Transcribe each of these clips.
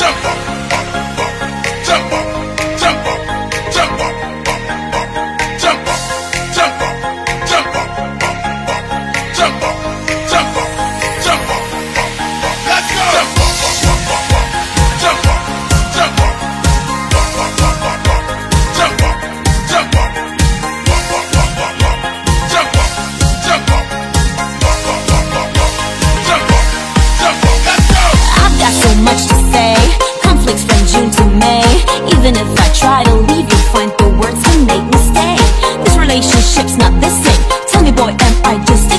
jump up, I just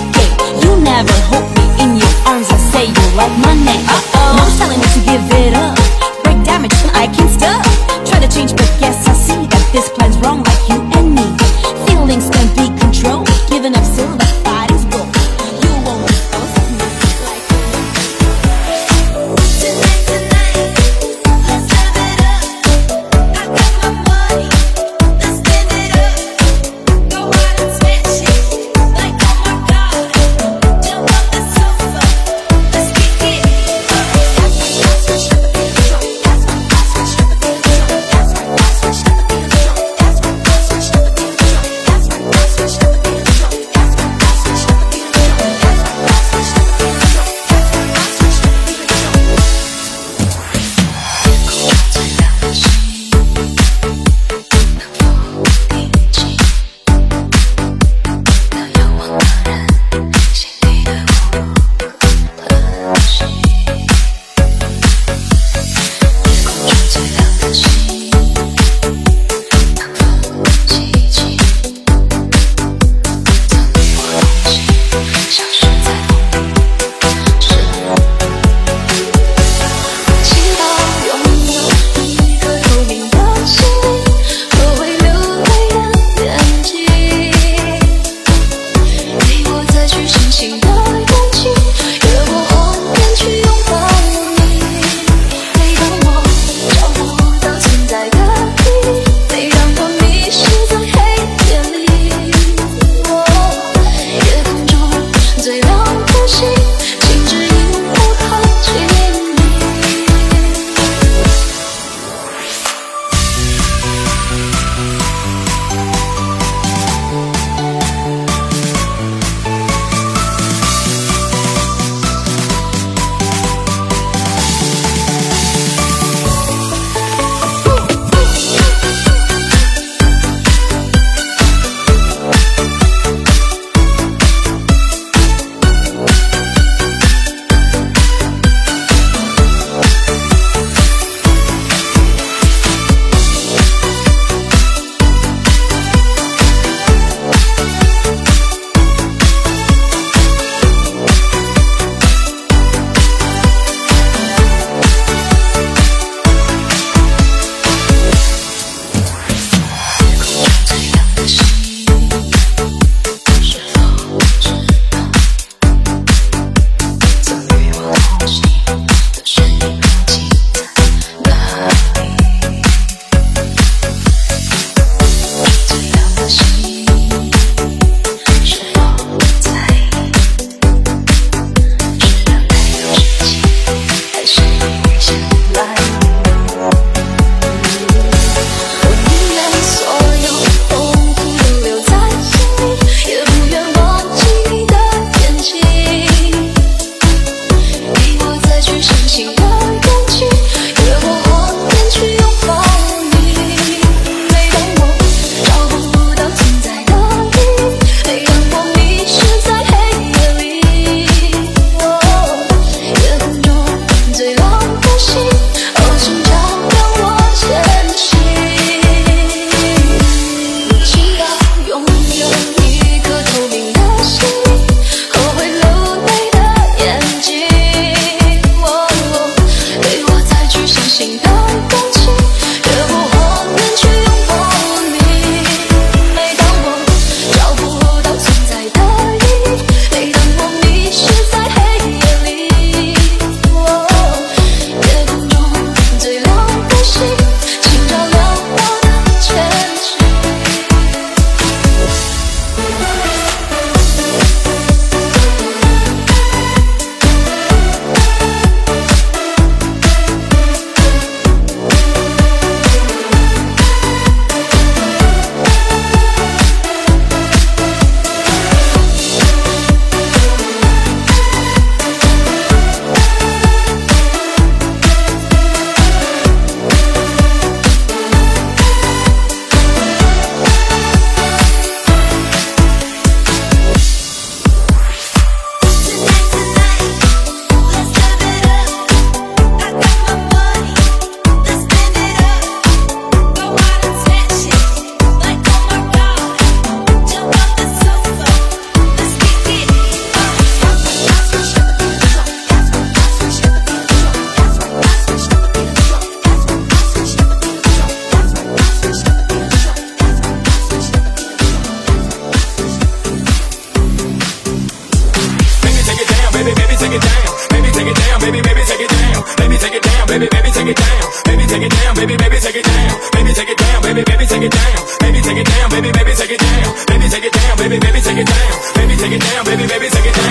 baby, baby, take it down. Baby, take it down, baby, baby, take it down. Baby, take it down, baby, baby, take it down. Baby, take it down, baby, baby, take it down. Baby, take it down, baby, baby, take it down. Baby, take it down, baby, baby, take it down.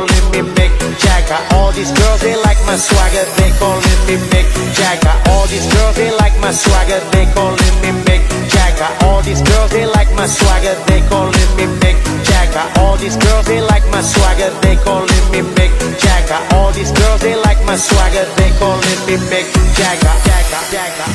Got all these girls, they like my swagger, they calling me Mick Jagger. All these girls, they like my swagger, they calling me Mick Jagger. All these girls, they like my swagger, they calling me Mick Jagger. All these girls, they like my swagger, they calling me Mick Jagger. All these girls, they like my swagger, they calling me Mick Jagger. Jagger. Jagger.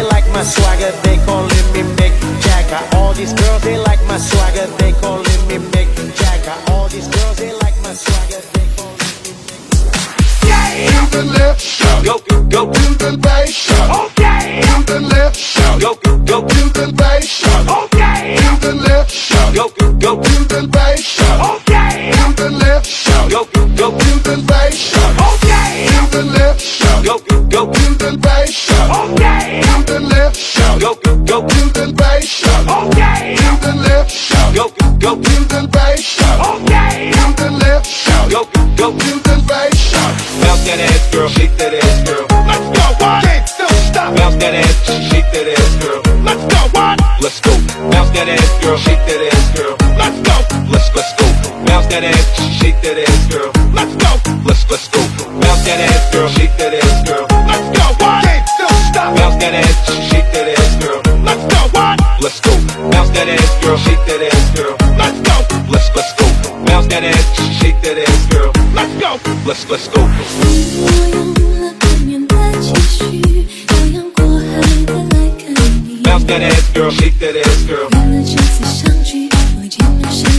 they like my swagger, they calling me Mick Jagger. All these girls, they like my swagger, they calling me Mick Jagger. All these girls, they like my swagger, they calling me Mick Jagger. To the left, shout. Go, go, go. To the right, shout. Okay. To the left, shout. Go, go, go. To the right, shout. Okay. To the left, shout. Go, go, go. To the right, shout. Okay. To the left, shout. Go, go, go. To the right, shout. Okay the left, shout. go, go, To the right, shout. okay, To the left, shout. go, go, To the right, shout. okay, To the left, shout. go, go, To the right, shout. okay, To the left, shout. go, go, To the right, shout. bounce that ass, girl, shake that ass, girl. Let's go, what? Can't still stop. Bounce that ass, shake that ass, girl. Let's go, what? Let's go. Bounce that ass, girl, shake that ass, girl. Let's go, Let's let's go. Bounce that ass, shake that ass, girl. let's go, Let's let's go Bounce that ass, girl, shake that ass, girl. let's go, what? Can't still stop. Bounce that ass, shake that ass, girl. Let's go, what? Let's go. Bounce that ass, girl, shake that ass, girl. Let's go, Let's let's go. Bounce that ass, shake that ass, girl. let's go. Let's let's go.我用了半年的积蓄，漂洋过海的来看你。 Bounce that ass, girl, shake that ass, girl. 为了这次相聚，我见了谁的